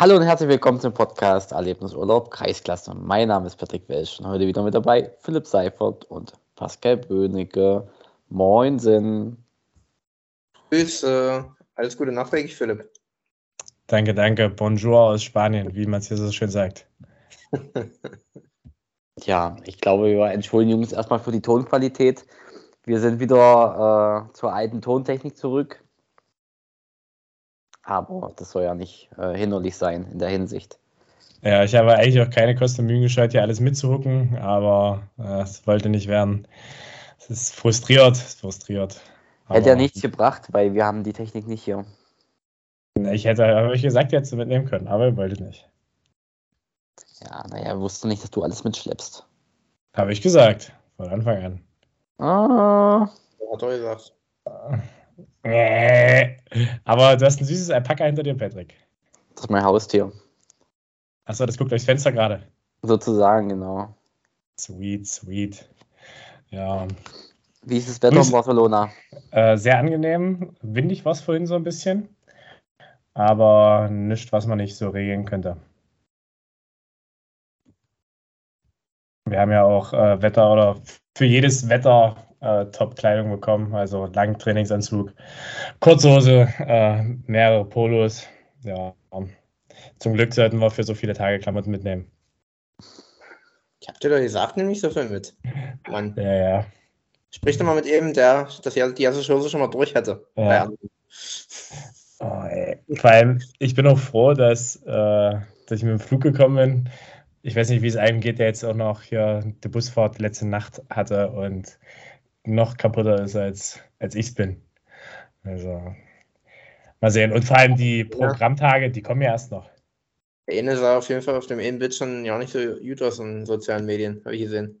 Hallo und herzlich willkommen zum Podcast Erlebnisurlaub Kreisklasse. Mein Name ist Patrick Welsch und heute wieder mit dabei Philipp Seifert und Pascal Böhnecke. Moinsen. Grüße. Alles Gute nachträglich, Philipp. Danke, danke. Bonjour aus Spanien, wie man es hier so schön sagt. ja, ich glaube, wir entschuldigen uns erstmal für die Tonqualität. Wir sind wieder äh, zur alten Tontechnik zurück. Aber das soll ja nicht äh, hinderlich sein in der Hinsicht. Ja, ich habe eigentlich auch keine Kosten und Mühen gescheut, hier alles mitzuhucken, aber äh, es wollte nicht werden. Es ist frustriert, es ist frustriert. Hätte ja nichts gebracht, weil wir haben die Technik nicht hier. Ich hätte, habe ich gesagt, hättest du mitnehmen können, aber er wollte nicht. Ja, naja, wusste nicht, dass du alles mitschleppst. Habe ich gesagt, von Anfang an. Ah. Hat er gesagt. Äh, aber du hast ein süßes Alpaka hinter dir, Patrick. Das ist mein Haustier. Achso, das guckt durchs Fenster gerade. Sozusagen, genau. Sweet, sweet. Ja. Wie ist das Wetter in Barcelona? Äh, sehr angenehm. Windig war es vorhin so ein bisschen. Aber nichts, was man nicht so regeln könnte. Wir haben ja auch äh, Wetter oder für jedes Wetter äh, Top-Kleidung bekommen, also Langtrainingsanzug, Kurzhose, äh, mehrere Polos. Ja, zum Glück sollten wir für so viele Tage Klamotten mitnehmen. Ich hab dir doch gesagt, nehme nicht so viel mit. Mann. Ja, ja. Sprich doch mal mit ihm, der das ja die erste Chance schon mal durch hätte. Ja. Oh, Vor allem, ich bin auch froh, dass, äh, dass ich mit dem Flug gekommen bin. Ich weiß nicht, wie es einem geht, der jetzt auch noch hier die Busfahrt letzte Nacht hatte und noch kaputter ist, als, als ich es bin. Also, mal sehen. Und vor allem die Programmtage, die kommen ja erst noch. Der eine sah auf jeden Fall auf dem Inbit schon ja nicht so gut aus in sozialen Medien, habe ich gesehen.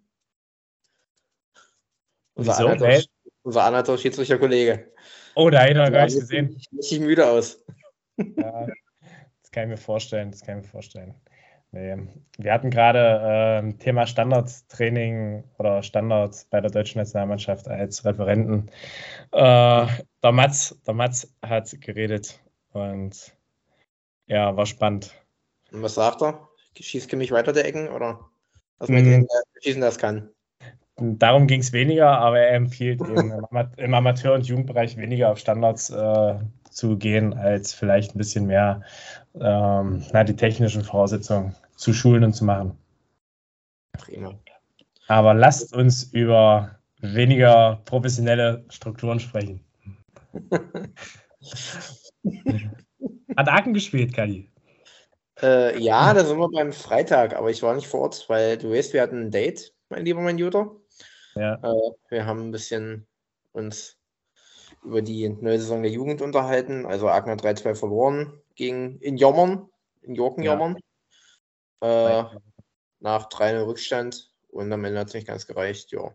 Unser Wieso? Unser Anhalter Schiedsrichter-Kollege. Oh, da hätte ich noch gar nicht gesehen. Richtig müde aus. Ja, das kann ich mir vorstellen, das kann ich mir vorstellen. Nee. Wir hatten gerade äh, Thema Standardtraining oder Standards bei der deutschen Nationalmannschaft als Referenten. Äh, der, Mats, der Mats hat geredet und ja, war spannend. Und was sagt er? Schießt mich weiter der Ecken oder was mit mm. schießen das kann? Darum ging es weniger, aber er empfiehlt im, im Amateur- und Jugendbereich weniger auf Standards äh, zu gehen, als vielleicht ein bisschen mehr ähm, na, die technischen Voraussetzungen zu schulen und zu machen. Prima. Aber lasst uns über weniger professionelle Strukturen sprechen. Hat Aachen gespielt, Kali? Äh, ja, da sind wir beim Freitag, aber ich war nicht vor Ort, weil du weißt, wir hatten ein Date, mein lieber mein Juter. Ja. Äh, wir haben ein bisschen uns über die neue Saison der Jugend unterhalten. Also Agner 3-2 verloren gegen in Jommern, in Jorkenjommern. Ja. Äh, nach 3 Rückstand und am Ende hat es nicht ganz gereicht. Ja.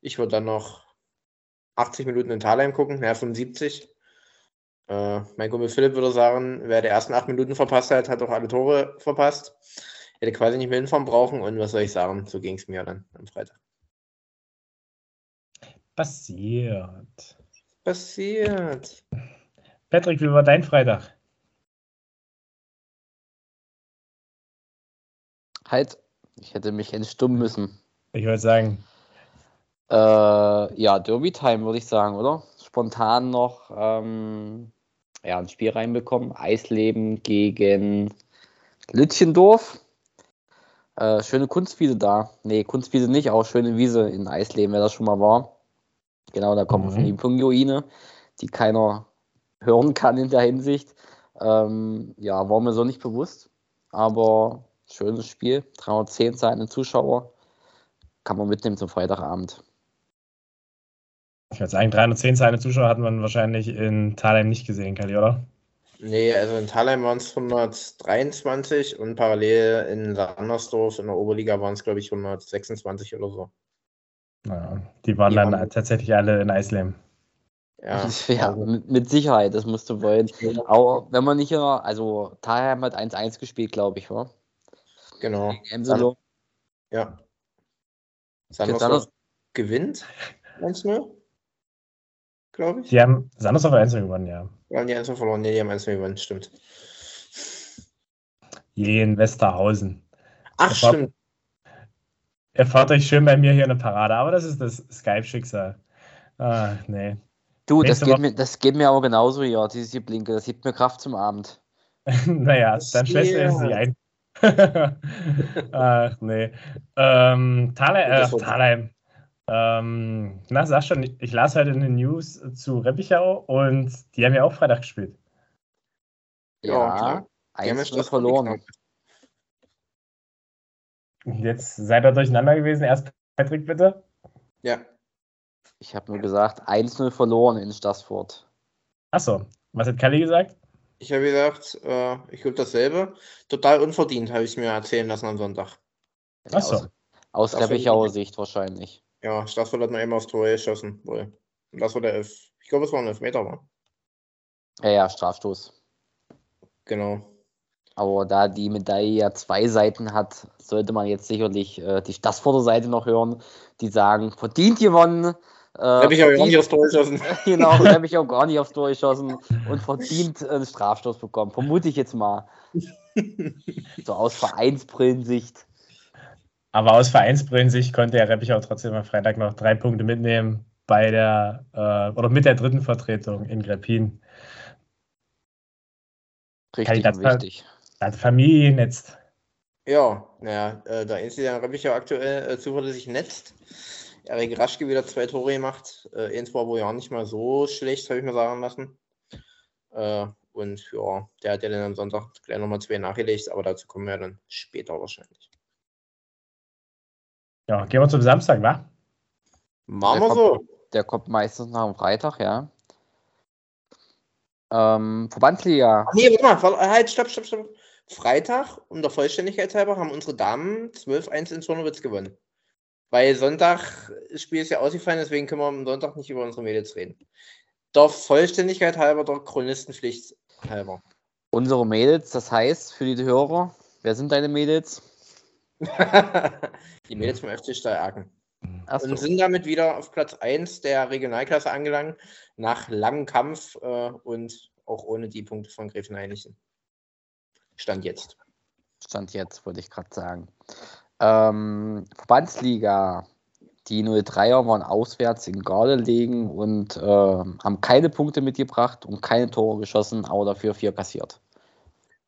Ich würde dann noch 80 Minuten in Thalheim gucken, naja, 75. Äh, mein Kumpel Philipp würde sagen, wer die ersten 8 Minuten verpasst hat, hat auch alle Tore verpasst. Hätte quasi nicht mehr hinfahren brauchen und was soll ich sagen, so ging es mir dann am Freitag. Passiert. Passiert. Patrick, wie war dein Freitag? Halt, ich hätte mich entstummen müssen. Ich würde sagen. Äh, ja, Derby-Time würde ich sagen, oder? Spontan noch ähm, ja, ein Spiel reinbekommen. Eisleben gegen Lütchendorf. Äh, schöne Kunstwiese da. Nee, Kunstwiese nicht, auch schöne Wiese in Eisleben, wer das schon mal war. Genau, da kommen mhm. ihm Joine, die keiner hören kann in der Hinsicht. Ähm, ja, war mir so nicht bewusst, aber schönes Spiel. 310 seine Zuschauer. Kann man mitnehmen zum Freitagabend. Ich würde sagen, 310 seine Zuschauer hat man wahrscheinlich in Thalheim nicht gesehen, Kali, oder? Nee, also in Thalheim waren es 123 und parallel in Sandersdorf in der Oberliga waren es, glaube ich, 126 oder so. Ja, die waren die dann tatsächlich alle in Eisleben. Ja, ja mit, mit, Sicherheit, das musst du wollen. Aber wenn man nicht hier, also Thalheim hat 1-1 gespielt, glaube ich, war. Genau. San ja. Sandersdorf gewinnt 1-0, glaube ich. Die haben Sandersdorf 1 gewonnen, ja. Ja, die 1 verloren, nee, die haben 1 gewonnen, stimmt. Jen Westerhausen. Ach, erfahrt, stimmt. Erfahrt euch schön bei mir hier eine Parade, aber das ist das Skype-Schicksal. Ah, nee. Du, das geht, mir, das geht mir aber genauso, ja, diese Blinke. Das gibt mir Kraft zum Abend. naja, dann schläfst du sie ein. Ach, nee. Ähm, Thalheim, äh. Ähm, na, sag schon, ich las heute in den News zu Reppichau und die haben ja auch Freitag gespielt. Ja, eins ja, verloren. Jetzt seid ihr durcheinander gewesen. Erst Patrick, bitte. Ja. Ich habe nur gesagt, 1-0 verloren in Stassfurt. Achso, was hat Kalli gesagt? Ich habe gesagt, äh, ich glaube dasselbe. Total unverdient, habe ich mir erzählen lassen am Sonntag. Achso. Aus, aus Reppichauer Sicht wahrscheinlich. Ja, Stassfurt hat noch immer aufs Tor geschossen. Wohl. Und das war der Elf. Ich glaube, es war ein Elfmeter, war. Ja, ja, Strafstoß. Genau. Aber da die Medaille ja zwei Seiten hat, sollte man jetzt sicherlich äh, die Stassfurter Seite noch hören, die sagen, verdient gewonnen. Äh, habe ich auch gar nicht aufs Tor geschossen. genau, habe ich auch gar nicht aufs Tor geschossen und verdient einen Strafstoß bekommen. Vermute ich jetzt mal. so aus Vereinsbrillensicht. Aber aus Vereinsbrillensicht konnte Herr Reppich auch trotzdem am Freitag noch drei Punkte mitnehmen bei der äh, oder mit der dritten Vertretung in Greppin. Richtig das wichtig. Das Familiennetz. Ja, naja, äh, da ist ja aktuell äh, zuverlässig netzt. Erik Raschke wieder zwei Tore gemacht. Äh, eins war wohl ja nicht mal so schlecht, habe ich mir sagen lassen. Äh, und ja, der hat ja dann am Sonntag gleich nochmal zwei nachgelegt, aber dazu kommen wir dann später wahrscheinlich. Ja, gehen wir zum Samstag, wa? Machen wir so. Der kommt meistens nach dem Freitag, ja. Ähm, Verbandsliga. nee, warte mal, halt, stopp, stopp, stopp. Freitag, um der Vollständigkeit halber, haben unsere Damen 12-1 in Zornowitz gewonnen. Weil Sonntag das Spiel ist ja ausgefallen, deswegen können wir am Sonntag nicht über unsere Mädels reden. Der Vollständigkeit halber, der Chronistenpflicht halber. Unsere Mädels, das heißt für die Hörer, wer sind deine Mädels? die Mädels vom FC Steyr So. Und sind damit wieder auf Platz 1 der Regionalklasse angelangt, nach langem Kampf äh, und auch ohne die Punkte von Gräfen Heinichen. Stand jetzt. Stand jetzt, wollte ich gerade sagen. Ähm, Verbandsliga. Die 03er waren auswärts in Gardelegen und äh, haben keine Punkte mitgebracht und keine Tore geschossen, aber dafür vier kassiert.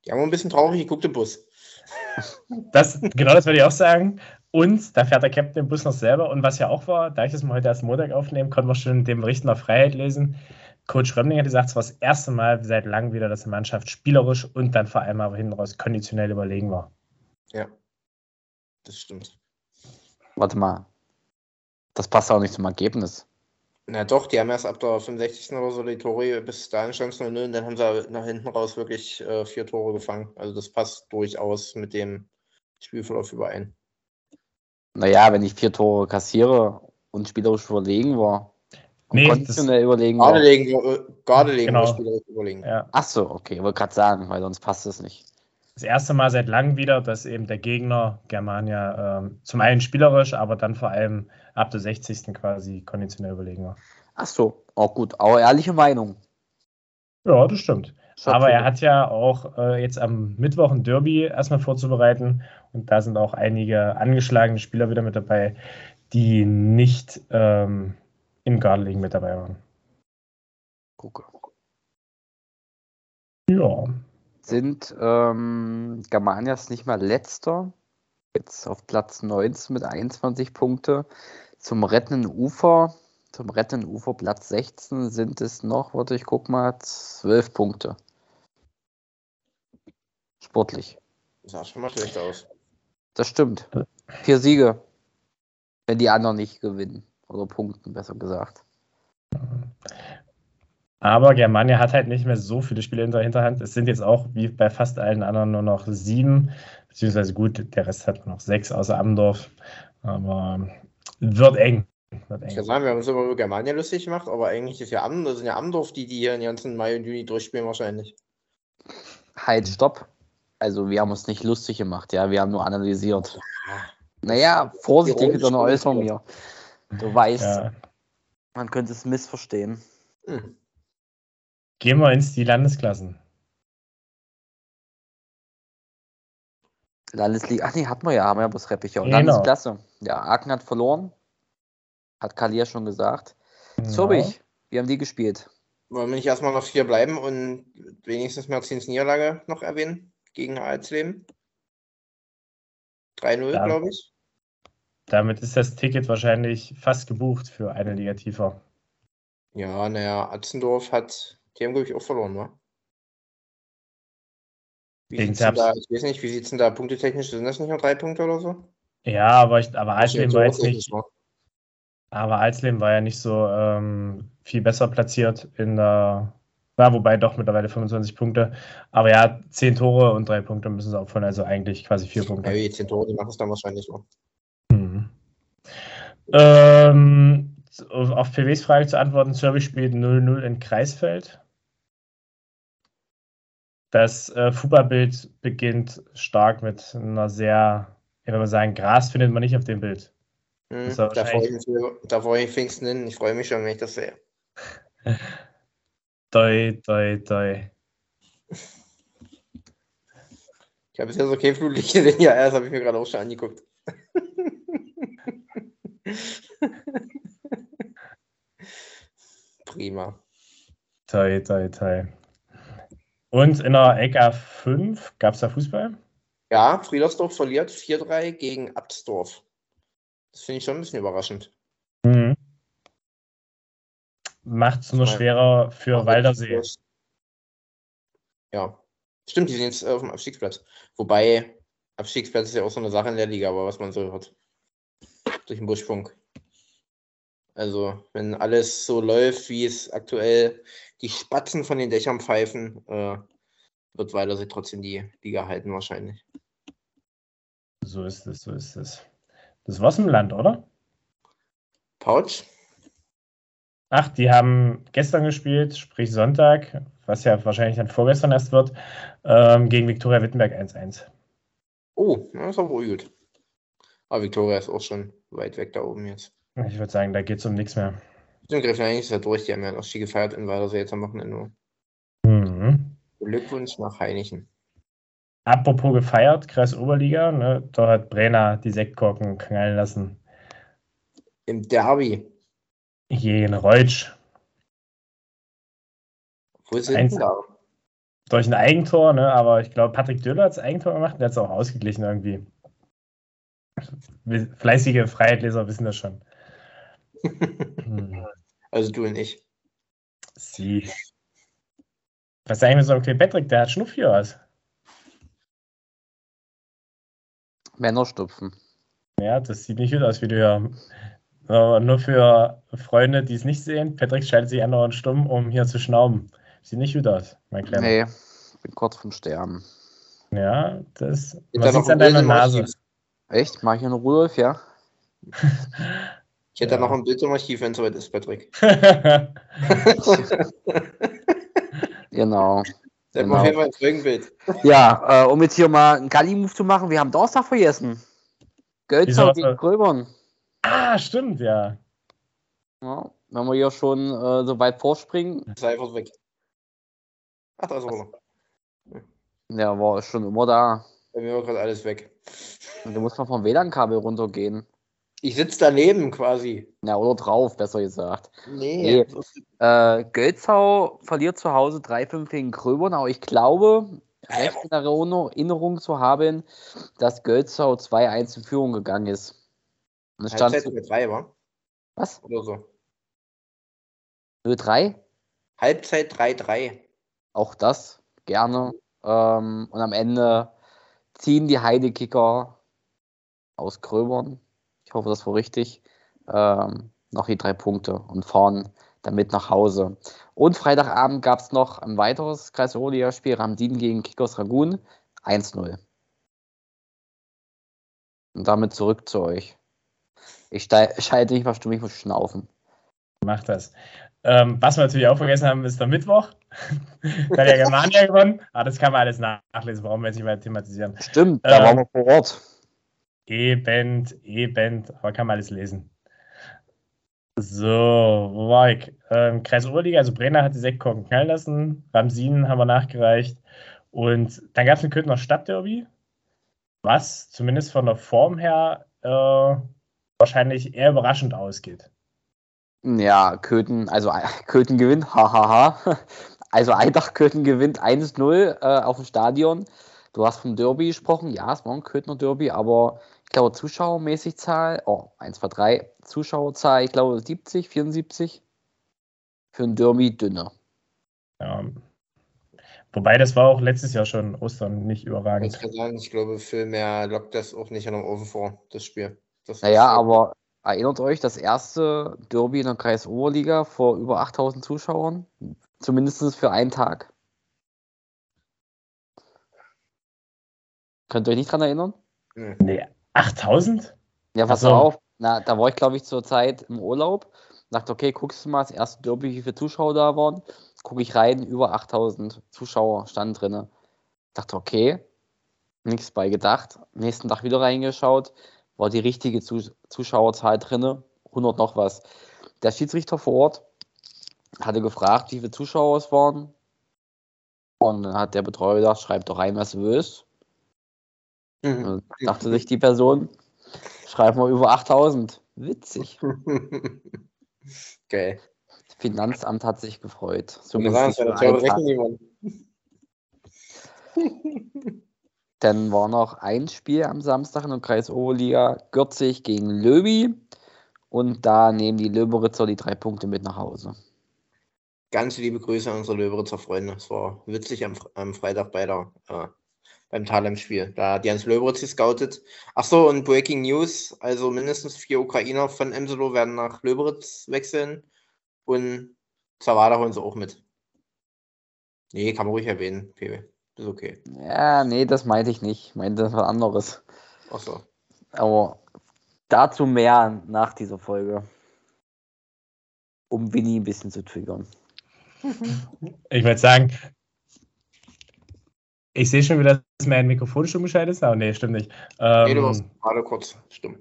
Die haben ein bisschen traurig geguckt im Bus. Das, genau das würde ich auch sagen. Und da fährt der Captain den Bus noch selber. Und was ja auch war, da ich das mal heute erst Montag aufnehmen, konnten wir schon den Bericht nach Freiheit lesen. Coach Römmling hat gesagt, es war das erste Mal seit langem wieder, dass die Mannschaft spielerisch und dann vor allem aber hinten raus konditionell überlegen war. Ja, das stimmt. Warte mal. Das passt auch nicht zum Ergebnis. Na doch, die haben erst ab der 65. oder so die Tore bis dahin stand es 0 und dann haben sie nach hinten raus wirklich äh, vier Tore gefangen. Also das passt durchaus mit dem Spielverlauf überein. Naja, wenn ich vier Tore kassiere und spielerisch überlegen war. Nee, konditionell überlegen war. Gerade legen, genau. spielerisch überlegen. Ja. Ach so, okay, ich wollte gerade sagen, weil sonst passt es nicht. Das erste Mal seit langem wieder, dass eben der Gegner Germania ähm, zum einen spielerisch, aber dann vor allem ab der 60. quasi konditionell überlegen war. Ach so, auch gut, aber ehrliche Meinung. Ja, das stimmt. Schatz aber er hat ja auch äh, jetzt am Mittwoch ein Derby erstmal vorzubereiten und da sind auch einige angeschlagene Spieler wieder mit dabei, die nicht ähm, in Gardeling mit dabei waren. Gucke. Ja. Sind ähm, Germanias nicht mal letzter? Jetzt auf Platz 19 mit 21 Punkte. Zum rettenden Ufer, zum rettenden Ufer Platz 16 sind es noch, warte, ich guck mal, 12 Punkte. Sportlich. Das sah schon mal schlecht aus. Das stimmt. Vier Siege. Wenn die anderen nicht gewinnen. Oder punkten, besser gesagt. Aber Germania hat halt nicht mehr so viele Spiele in der Hinterhand. Es sind jetzt auch wie bei fast allen anderen nur noch sieben, beziehungsweise gut, der Rest hat noch sechs außer Amdorf. Aber wird eng. Wird eng. Ich kann sagen, wir haben uns immer über Germania lustig gemacht, aber eigentlich ist ja Amdorf, das sind ja Amdorf, die, die hier den ganzen Mai und Juni durchspielen wahrscheinlich. Halt, stopp. Also wir haben uns nicht lustig gemacht, ja, wir haben nur analysiert. Naja, vorsichtig mit einer Äußerung hier. Du weißt, ja. man könnte es missverstehen. Hm. Gehen wir ins die Landesklassen. Landesliga, ach nee, hatten wir ja, haben wir ja bloß Reppichau. Genau. Landesklasse. Ja, Aachen hat verloren. Hat Kalia schon gesagt. Genau. Zobich, wie haben die gespielt? Wollen wir nicht erstmal noch hier bleiben und wenigstens Merzins Niederlage noch erwähnen gegen Alsleben? 3-0, glaube ich. Damit ist das Ticket wahrscheinlich fast gebucht für eine Liga tiefer. Ja, naja, Atzendorf hat, die haben, glaube ich, auch verloren, wa? Wie sieht's da, ich weiß nicht, wie sieht es denn da punktetechnisch? Sind das nicht noch drei Punkte oder so? Ja, aber, ich, aber Alsleben war jetzt nicht. Aber Alsleben war ja nicht so ähm, viel besser platziert in der. Ja, wobei doch mittlerweile 25 Punkte. Aber ja, 10 Tore und 3 Punkte müssen sie aufholen, also eigentlich quasi 4 Punkte. Ja, die 10 Tore, die machen es dann wahrscheinlich noch. Mhm. Ähm, auf PWs Frage zu antworten, Service spielt 0-0 in Kreisfeld. Das äh, Fußballbild beginnt stark mit einer sehr, ich würde mal sagen, Gras findet man nicht auf dem Bild. Hm, da freue ich, mich, freu ich Pfingsten hin. Ich freue mich schon, wenn ich das sehe. doi, doi, doi. Ich habe bisher so kein Flutlicht gesehen. Ja, das habe ich mir gerade auch schon angeguckt. Prima. Toi, toi, toi. Und in der EK 5 gab es da Fußball? Ja, Friedersdorf verliert 4-3 gegen Abtsdorf. Das finde ich schon ein bisschen überraschend. Mhm. Macht es nur schwerer für Waldersee. Ja, stimmt, die sind jetzt auf dem Abstiegsplatz. Wobei, Abstiegsplatz ist ja auch so eine Sache in der Liga, aber was man so hört. Durch den Buschfunk. Also, wenn alles so läuft, wie es aktuell die Spatzen von den Dächern pfeifen, äh, wird Weilersee trotzdem die Liga halten, wahrscheinlich. So ist es, so ist es. Das war's im Land, oder? Pouch? Ach, die haben gestern gespielt, sprich Sonntag, was ja wahrscheinlich dann vorgestern erst wird, ähm, gegen Viktoria Wittenberg 1-1. Oh, das ist aber gut. Aber Viktoria ist auch schon weit weg da oben jetzt. Ich würde sagen, da geht es um nichts mehr. Den Griff eigentlich ist ja durch, die haben ja noch Ski gefeiert in Weilersee jetzt am Wochenende. Mhm. Glückwunsch nach Heinichen. Apropos gefeiert, Kreis Oberliga, ne, da hat Brenner die Sektkorken knallen lassen. Im Derby. Gegen Reutsch. Wo sind Eins, da? Durch ein Eigentor, ne, aber ich glaube, Patrick Döller hat das Eigentor gemacht und der hat es auch ausgeglichen irgendwie. Fleißige Freiheitleser wissen das schon. Hm. Also du und ich. Sie. Was sagen wir so, okay, Patrick, der hat Schnupfi oder was? Männerstupfen. Ja, das sieht nicht gut aus, wie du ja. nur für Freunde, die es nicht sehen, Patrick schaltet sich andauernd stumm, um hier zu schnauben. Sieht nicht gut aus, mein Kleiner. Nee, bin kurz vom Sterben. Ja, das. Was sieht an deiner Nase? Echt? Mach ich einen Rudolf, ja? Ich hätte ja. noch ein Bild im Archiv, wenn es soweit ist, Patrick. genau. Genau. auf jeden Fall ein Folgenbild. Ja, äh, um jetzt hier mal einen Galli-Move zu machen, wir haben Donnerstag vergessen. Gölzer gegen Gröbern. Ah, stimmt, ja. ja. Wenn wir hier schon äh, so weit vorspringen. Ist einfach weg. Ach, da ist er Ja, war schon immer da. Bei mir war gerade alles weg. Du musst mal vom WLAN-Kabel runtergehen. Ich sitze daneben quasi. Ja, oder drauf, besser gesagt. Nee. nee. Äh, Gölzau verliert zu Hause 3-5 gegen Gröbern, aber ich glaube, recht in Erinnerung zu haben, dass Gölzau 2-1 in Führung gegangen ist. Und es stand Halbzeit mit 3 war? Was? Oder so. 0-3? Halbzeit 3-3. Auch das, gerne. Ähm, und am Ende ziehen die Heidekicker aus Gröbern ich hoffe, das war richtig, ähm, noch die drei Punkte und fahren damit nach Hause. Und Freitagabend gab es noch ein weiteres Kreis-Oberliga-Spiel, Ramdin gegen Kikos Ragun, 1-0. Und damit zurück zu euch. Ich schalte nicht mal stumm, ich muss schnaufen. Mach das. Ähm, was wir natürlich auch vergessen haben, ist der Mittwoch. da hat ja Germania gewonnen. Aber das kann man alles nachlesen, warum wir jetzt nicht mehr thematisieren. Stimmt, da ähm, waren wir vor Ort. E-Band, E-Band, aber kann man alles lesen. So, wo war ich? Ähm, Kreis Oberliga, also Brenner hat die Sektkorken knallen lassen, Ramsin haben wir nachgereicht und dann gab es ein Köthner Stadtderby. was zumindest von der Form her äh, wahrscheinlich eher überraschend ausgeht. Ja, Köthen, also Köthen gewinnt, hahaha. Also Eintracht Köthen gewinnt 1-0 äh, auf dem Stadion. Du hast vom Derby gesprochen, ja, es war ein Köthner Derby, aber ich glaube zuschauermäßig Zahl, oh, 1, 2, 3, Zuschauerzahl, ich glaube 70, 74. Für ein Derby dünner. Ja. Wobei, das war auch letztes Jahr schon Ostern nicht überragend. Ich kann sagen, ich glaube, viel mehr lockt das auch nicht an dem Ofen vor, das Spiel. Das naja, aber erinnert euch, das erste Derby in der Kreisoberliga vor über 8000 Zuschauern, zumindest für einen Tag. Könnt ihr euch nicht dran erinnern? Nee, 8000? Ja, pass so. auf. Na, da war ich, glaube ich, zur Zeit im Urlaub. Dachte, okay, guckst du mal das erste Derby, wie viele Zuschauer da waren. Gucke ich rein, über 8000 Zuschauer standen drin. Dachte, okay, nichts bei gedacht. Nächsten Tag wieder reingeschaut, war die richtige Zuschauerzahl drin, 100 noch was. Der Schiedsrichter vor Ort hatte gefragt, wie viele Zuschauer es waren. Und dann hat der Betreuer gedacht, schreib doch rein, was du willst. Mhm. dachte sich die Person, schreib mal über 8000. Witzig. Geil. Das Finanzamt hat sich gefreut. So sagen, das Dann war noch ein Spiel am Samstag in der Kreis Oberliga, Gürzig gegen Löwy. Und da nehmen die Löberitzer die drei Punkte mit nach Hause. Ganz liebe Grüße an unsere Löberitzer Freunde. Es war witzig am, am Freitag bei der, äh, beim Thalem-Spiel. Da hat Jens Löberitz gescoutet. Achso, und Breaking News: also mindestens vier Ukrainer von Emselo werden nach Löberitz wechseln. Und Zawada holen sie auch mit. Nee, kann man ruhig erwähnen, PW. Ist okay. Ja, nee, das meinte ich nicht. Ich meinte das was anderes. Achso. Aber dazu mehr nach dieser Folge. Um Winnie ein bisschen zu triggern. Ich würde sagen, ich sehe schon wieder, dass mein Mikrofon stumm geschaltet ist. Aber nee, stimmt nicht. Ähm, nee, du warst gerade kurz stumm.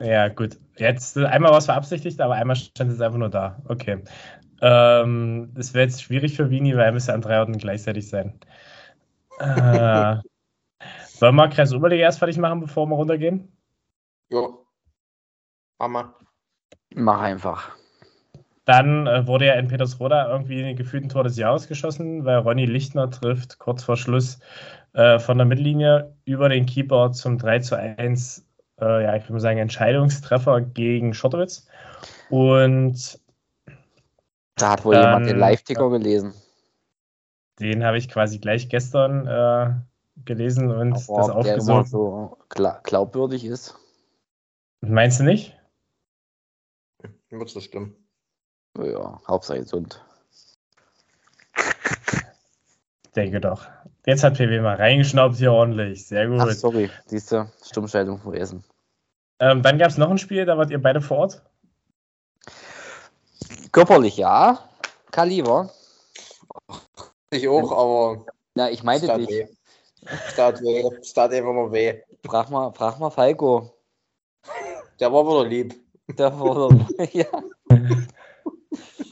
Ja, gut. Jetzt einmal was verabsichtigt, aber einmal stand es einfach nur da. Okay. Ähm, das wäre jetzt schwierig für Vini, weil er müsste an drei Orten gleichzeitig sein. Äh, wollen wir Kreis Oberliga erst fertig machen, bevor wir runtergehen? Ja. Mach Mach einfach. Dann äh, wurde ja in Petersroda irgendwie ein gefühlten Tor des Jahres geschossen, weil Ronny Lichtner trifft kurz vor Schluss äh, von der Mittellinie über den Keeper zum 3 zu 1, äh, ja, ich würde mal sagen, Entscheidungstreffer gegen Schottowitz. Und da hat wohl dann, jemand den Live-Ticker gelesen. Den habe ich quasi gleich gestern äh, gelesen und Aber das aufgesucht. so glaubwürdig ist. Meinst du nicht? Wird so stimmen. Ja, Hauptsache gesund. Denke doch. Jetzt hat PW mal reingeschnaubt hier ordentlich. Sehr gut. Ach, sorry, siehste, Stummschaltung vergessen. Ähm, dann gab es noch ein Spiel, da wart ihr beide vor Ort. Körperlich ja. Kaliber. Ich auch, aber. Na, ich meinte dich. Weh. Start weh. Start einfach nur weh. Frag mal, frag mal Falco. Der war wieder lieb. Der war wieder, ja.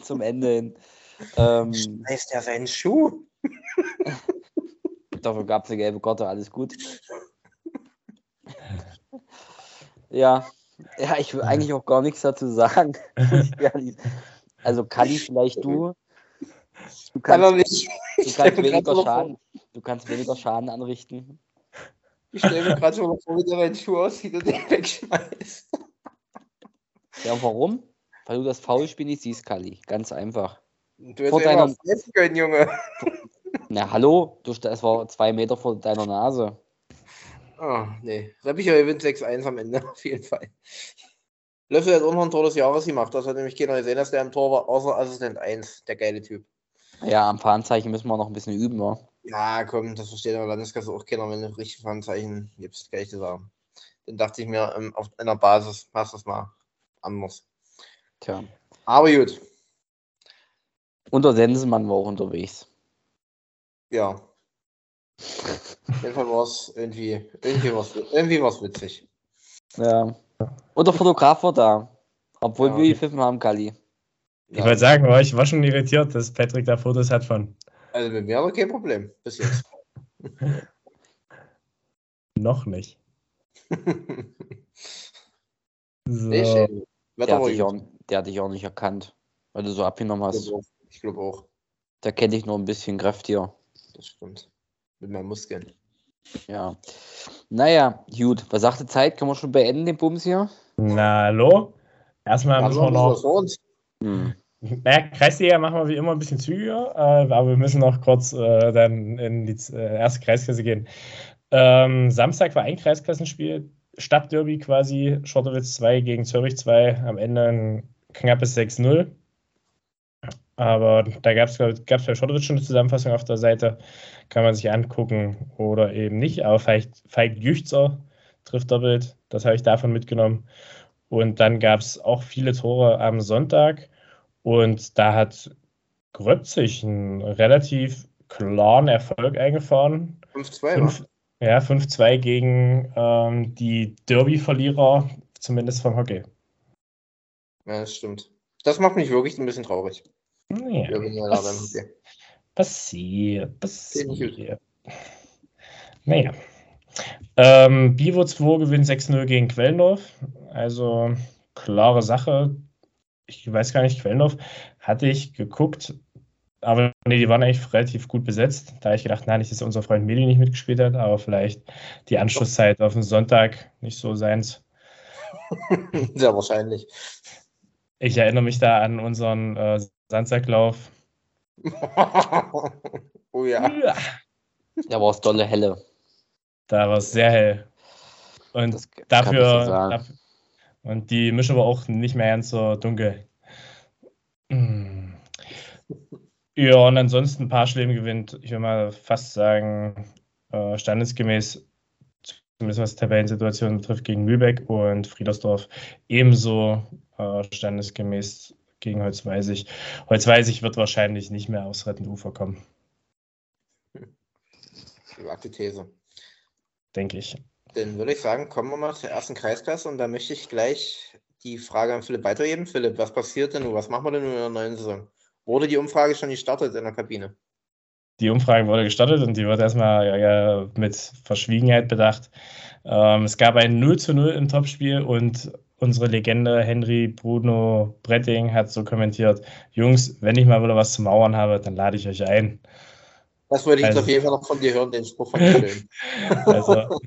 Zum Ende hin. Ähm, Schmeißt er seinen Schuh? Dafür gab es eine gelbe Karte, alles gut. ja, ja, ich will eigentlich auch gar nichts dazu sagen. also Kali, vielleicht du. Du kannst, Kann nicht. Du kannst, weniger Schaden, du kannst weniger Schaden anrichten. Ich stelle mir gerade schon mal vor, wie der meinen Schuh aussieht und den wegschmeißt. Ja, warum? Weil du das Foulspiel nicht siehst, Kali. Ganz einfach. Du hättest deiner... können, Junge. Na, hallo? Du, das war zwei Meter vor deiner Nase. Oh, nee. Reppicher gewinnt 6-1 am Ende, auf jeden Fall. Löffel hat auch noch ein Tor des Jahres gemacht. Das hat nämlich keiner gesehen, dass der im Tor war, außer Assistent 1, der geile Typ. Ja, am Fahnenzeichen müssen wir noch ein bisschen üben, wa? Ja, komm, das versteht in der Landeskasse auch keiner, wenn du richtig Fahnenzeichen gibst, kann ich dir sagen. Dann dachte ich mir, ähm, auf einer Basis passt das mal anders. Tja. Aber gut. Unter Sensenmann war auch unterwegs. Ja. Auf jeden Fall war es irgendwie, irgendwie was, irgendwie was witzig. Ja. Und der Fotograf war da. Obwohl ja, wir gepfiffen haben, Kali. Ich ja. wollte sagen, ich war schon irritiert, dass Patrick da Fotos hat von. Also mit mir aber kein Problem, bis jetzt. Noch nicht. so. Der hat, dich auch, der hat dich auch nicht erkannt, weil du so abgenommen hast. Ich glaube auch. Da kenne ich nur ein bisschen kräftiger. Das stimmt. Mit meinen Muskeln. Ja. Naja, gut. Was sagt die Zeit? Können wir schon beenden, den Bums hier? Na, hallo? Erstmal müssen wir noch. Hm. Naja, Kreisliga machen wir wie immer ein bisschen zügiger, äh, aber wir müssen noch kurz äh, dann in die äh, erste Kreisklasse gehen. Ähm, Samstag war ein Kreisklassenspiel, Stadtderby quasi, Schottowitz 2 gegen Zürich 2, am Ende ein knappes 6-0. Aber da gab es bei Schottowitz schon eine Zusammenfassung auf der Seite, kann man sich angucken oder eben nicht. Aber vielleicht Feig Jüchzer trifft doppelt, das habe ich davon mitgenommen. Und dann gab es auch viele Tore am Sonntag. Und da hat Grötzig einen relativ klaren Erfolg eingefahren. 5-2 Ja, 5-2 gegen ähm, die Derby-Verlierer, zumindest vom Hockey. Ja, das stimmt. Das macht mich wirklich ein bisschen traurig. Ja, Pass passiert, passiert. Naja. Ähm, Bivo 2 gewinnt 6-0 gegen Quellendorf. Also klare Sache. Ich weiß gar nicht, Quellendorf hatte ich geguckt, aber nee, die waren eigentlich relativ gut besetzt. Da habe ich gedacht, nein, nicht, dass unser Freund Meli nicht mitgespielt hat, aber vielleicht die Anschlusszeit auf den Sonntag nicht so seins. Sehr wahrscheinlich. Ich erinnere mich da an unseren äh, Sandsacklauf. oh ja. ja. Da war es dolle helle. Da war es sehr hell. Und das dafür, dafür, und die Mische war auch nicht mehr ganz so dunkel. Mm. Ja, und ansonsten ein paar Schläge gewinnt, ich würde mal fast sagen, äh, standesgemäß, zumindest was Tabellensituation betrifft, gegen Mühlbeck und Friedersdorf ebenso äh, standesgemäß gegen Holzweisig. Holzweisig wird wahrscheinlich nicht mehr aufs rettende Ufer kommen. Gewagte These. Denke ich. Dann würde ich sagen, kommen wir mal zur ersten Kreisklasse und da möchte ich gleich die Frage an Philipp weitergeben. Philipp, was passiert denn nun? Was machen wir denn nun in der neuen Saison? Wurde die Umfrage schon gestartet in der Kabine? Die Umfrage wurde gestartet und die wird erstmal ja, ja, mit Verschwiegenheit bedacht. Ähm, es gab ein 0 zu 0 im Topspiel und unsere Legende Henry Bruno Bretting hat so kommentiert: Jungs, wenn ich mal wieder was zu mauern habe, dann lade ich euch ein. Das würde ich also, auf jeden Fall noch von dir hören, den Spruch von dir Also,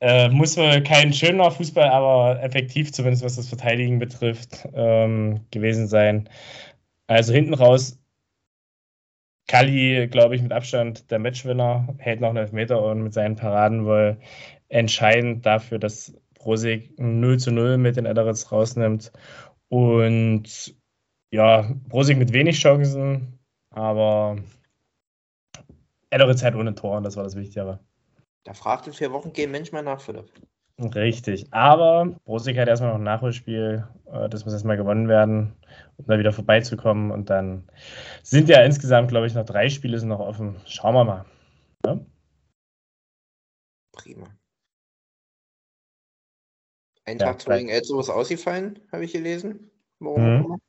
äh, muss wohl kein schöner Fußball, aber effektiv, zumindest was das Verteidigen betrifft, ähm, gewesen sein. Also hinten raus, Kali, glaube ich, mit Abstand der Matchwinner, hält noch einen Elfmeter und mit seinen Paraden wohl entscheidend dafür, dass Brosig 0 zu 0 mit den Ederitz rausnimmt. Und ja, Brosig mit wenig Chancen, aber Ederitz halt ohne Tor und das war das Wichtigere. Da fragt in vier Wochen gehen Mensch mal nach, Philipp. Richtig, aber Brosig hat erstmal noch ein Nachholspiel. Äh, das muss erstmal gewonnen werden, um da wieder vorbeizukommen. Und dann sind ja insgesamt, glaube ich, noch drei Spiele sind noch offen. Schauen wir mal. Ja? Prima. Eintracht ja, gegen Elso ist ausgefallen, habe ich gelesen. Warum mhm.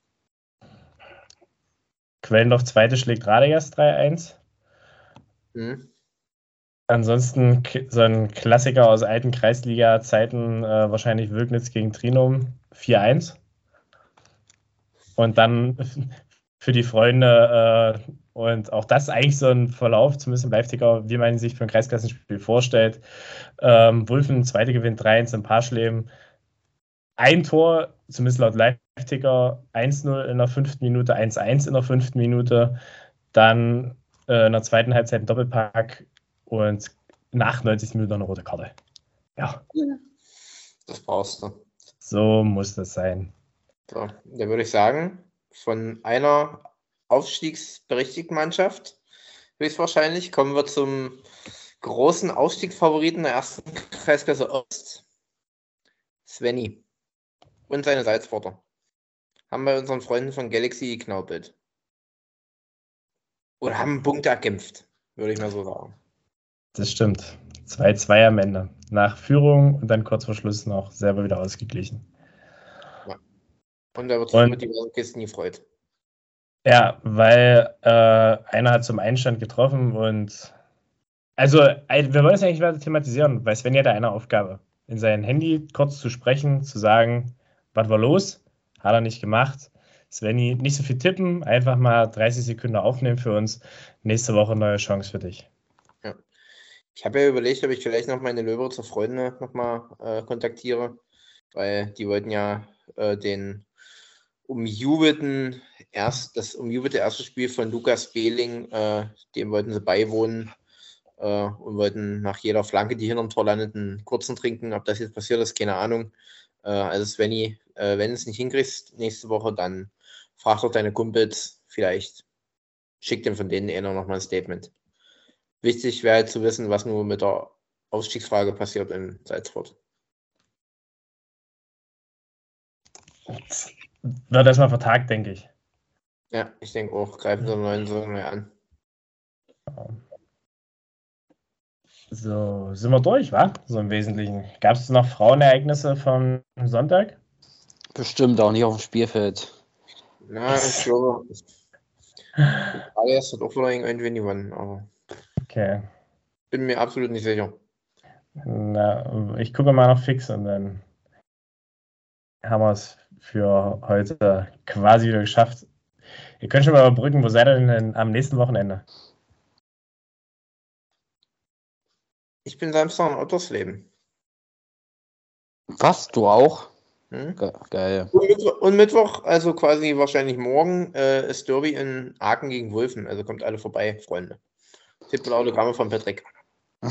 Quellendorf zweite schlägt Radegast 3-1. Mhm. Ansonsten so ein Klassiker aus alten Kreisliga-Zeiten, äh, wahrscheinlich Wögnitz gegen Trinum 4-1. Und dann für die Freunde äh, und auch das ist eigentlich so ein Verlauf, zumindest im Live-Ticker, wie man sich für ein Kreisklassenspiel vorstellt. Ähm, Wulfen, zweite gewinnt 3-1 in Paarschleben. Ein Tor, zumindest laut Live-Ticker, 1-0 in der fünften Minute, 1-1 in der fünften Minute. Dann äh, in der zweiten Halbzeit ein Doppelpack und nach 90 Minuten eine rote Karte. Ja. Das brauchst du. So muss das sein. So, dann würde ich sagen, von einer aufstiegsberechtigten Mannschaft höchstwahrscheinlich kommen wir zum großen Aufstiegsfavoriten der ersten Kreisklasse Ost. Svenny und seine Salzburger haben bei unseren Freunden von Galaxy geknaupelt. Oder haben Punkte erkämpft, würde ich mal so sagen. Das stimmt. 2-2 am Ende. Nach Führung und dann kurz vor Schluss noch selber wieder ausgeglichen. Ja. Und da wird sich mit diversen Kisten gefreut. Ja, weil äh, einer hat zum Einstand getroffen und Also, wir wollen es eigentlich weiter thematisieren, weil Sven hat eine Aufgabe, in sein Handy kurz zu sprechen, zu sagen, was war los? Hat er nicht gemacht. Svenny, nicht so viel tippen, einfach mal 30 Sekunden aufnehmen für uns. Nächste Woche neue Chance für dich. Ja. Ich habe ja überlegt, ob ich vielleicht noch meine Löwitzer Freunde nochmal äh, kontaktiere, weil die wollten ja äh, den umjubelten erst, das umjubelte erste Spiel von Lukas Behling, äh, dem wollten sie beiwohnen äh, und wollten nach jeder Flanke, die hinterm Tor landet, einen kurzen trinken. Ob das jetzt passiert ist, keine Ahnung. Äh, also Svenny, äh, wenn du es nicht hinkriegst nächste Woche, dann frag doch deine Kumpels, vielleicht schickt dem von denen eher noch mal ein Statement. Wichtig wäre halt zu wissen, was nur mit der Ausstiegsfrage passiert in Salzburg. Wird erstmal vertagt, denke ich. Ja, ich denke auch. Greifen Sie neuen Saison mehr an. So, sind wir durch, wa? So im Wesentlichen. Gab es noch Frauenereignisse vom Sonntag? Bestimmt auch nicht auf dem Spielfeld. Na, ich glaube. Alias hat auch wieder irgendwen gewonnen, aber. Okay. Bin mir absolut nicht sicher. Na, ich gucke mal noch fix und dann haben wir es für heute quasi wieder geschafft. Ihr könnt schon mal überbrücken, wo seid ihr denn am nächsten Wochenende? Ich bin Samstag in Ottersleben. Was? Du auch? Hm? Geil. Und Mittwoch, und Mittwoch, also quasi wahrscheinlich morgen, äh, ist Derby in Aachen gegen Wulfen. Also kommt alle vorbei, Freunde. Tipp Autogramme von Patrick.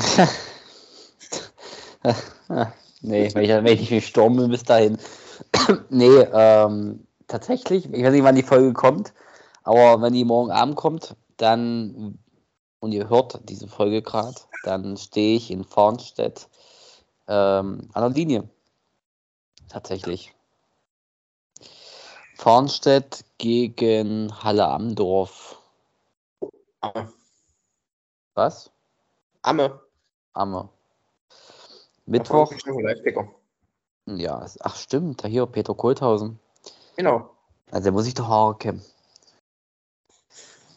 nee, wenn ich, wenn ich nicht gestorben bin bis dahin. nee, ähm, tatsächlich, ich weiß nicht, wann die Folge kommt, aber wenn die morgen Abend kommt, dann, und ihr hört diese Folge gerade, dann stehe ich in Farnstedt ähm, an der Linie tatsächlich. Farnstedt gegen Halle Amdorf. Amme. Was? Amme. Amme. Mittwoch. Ja, ach stimmt, da hier Peter Kohlhausen. Genau. Also muss ich doch Haare kämmen.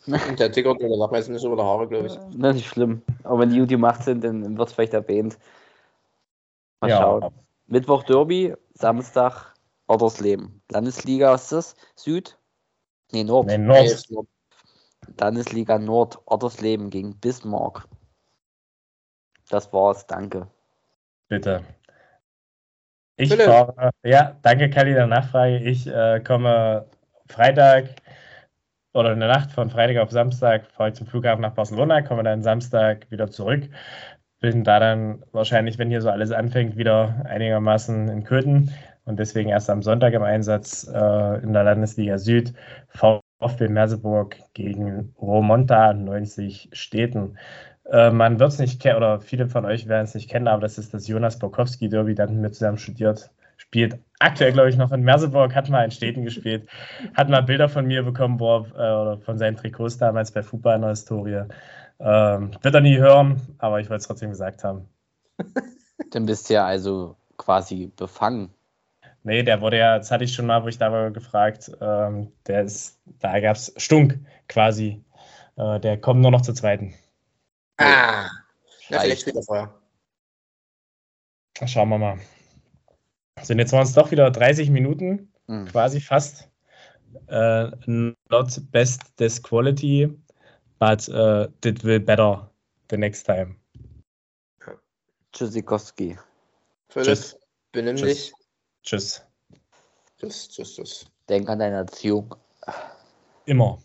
Der tickert oder sagt meistens nicht über die Haare, glaube ich. Das ist nicht schlimm. Aber wenn die YouTube macht sind, dann wird es vielleicht erwähnt. Mal ja. schauen. Mittwoch Derby, Samstag Ottersleben. Landesliga, ist das? Süd? Nee, Nord. Nee, Nord. Landesliga Nord, Ottersleben gegen Bismarck. Das war's, danke. Bitte. Ich Bitte. fahre, ja, danke Kelly der Nachfrage. Ich äh, komme Freitag oder in der Nacht von Freitag auf Samstag fahre ich zum Flughafen nach Barcelona, komme dann Samstag wieder zurück bin da dann wahrscheinlich, wenn hier so alles anfängt, wieder einigermaßen in Köthen und deswegen erst am Sonntag im Einsatz äh, in der Landesliga Süd. VfB Merseburg gegen Romonta 90 Städten. Äh, man wird es nicht kennen, oder viele von euch werden es nicht kennen, aber das ist das Jonas Borkowski Derby, da hatten wir zusammen studiert. Spielt aktuell, glaube ich, noch in Merseburg, hat mal in Städten gespielt, hat mal Bilder von mir bekommen, wo er, äh, oder von seinen Trikots damals bei Fußball in der Historie. Ähm, wird er nie hören, aber ich wollte es trotzdem gesagt haben. Dann bist du ja also quasi befangen. Nee, der wurde ja, das hatte ich schon mal, wo ich da war, gefragt. Ähm, der ist, da gab es Stunk quasi. Äh, der kommt nur noch zur zweiten. Ah, ja, vielleicht wieder vorher. Schauen wir mal. So, jetzt waren es doch wieder 30 Minuten, mhm. quasi fast. Äh, not best des quality but uh, did will better the next time. Tschüssikowski. Philipp, benimm dich. Tschüss. Tschüss, tschüss, tschüss. Denk an deine Erziehung. Immer.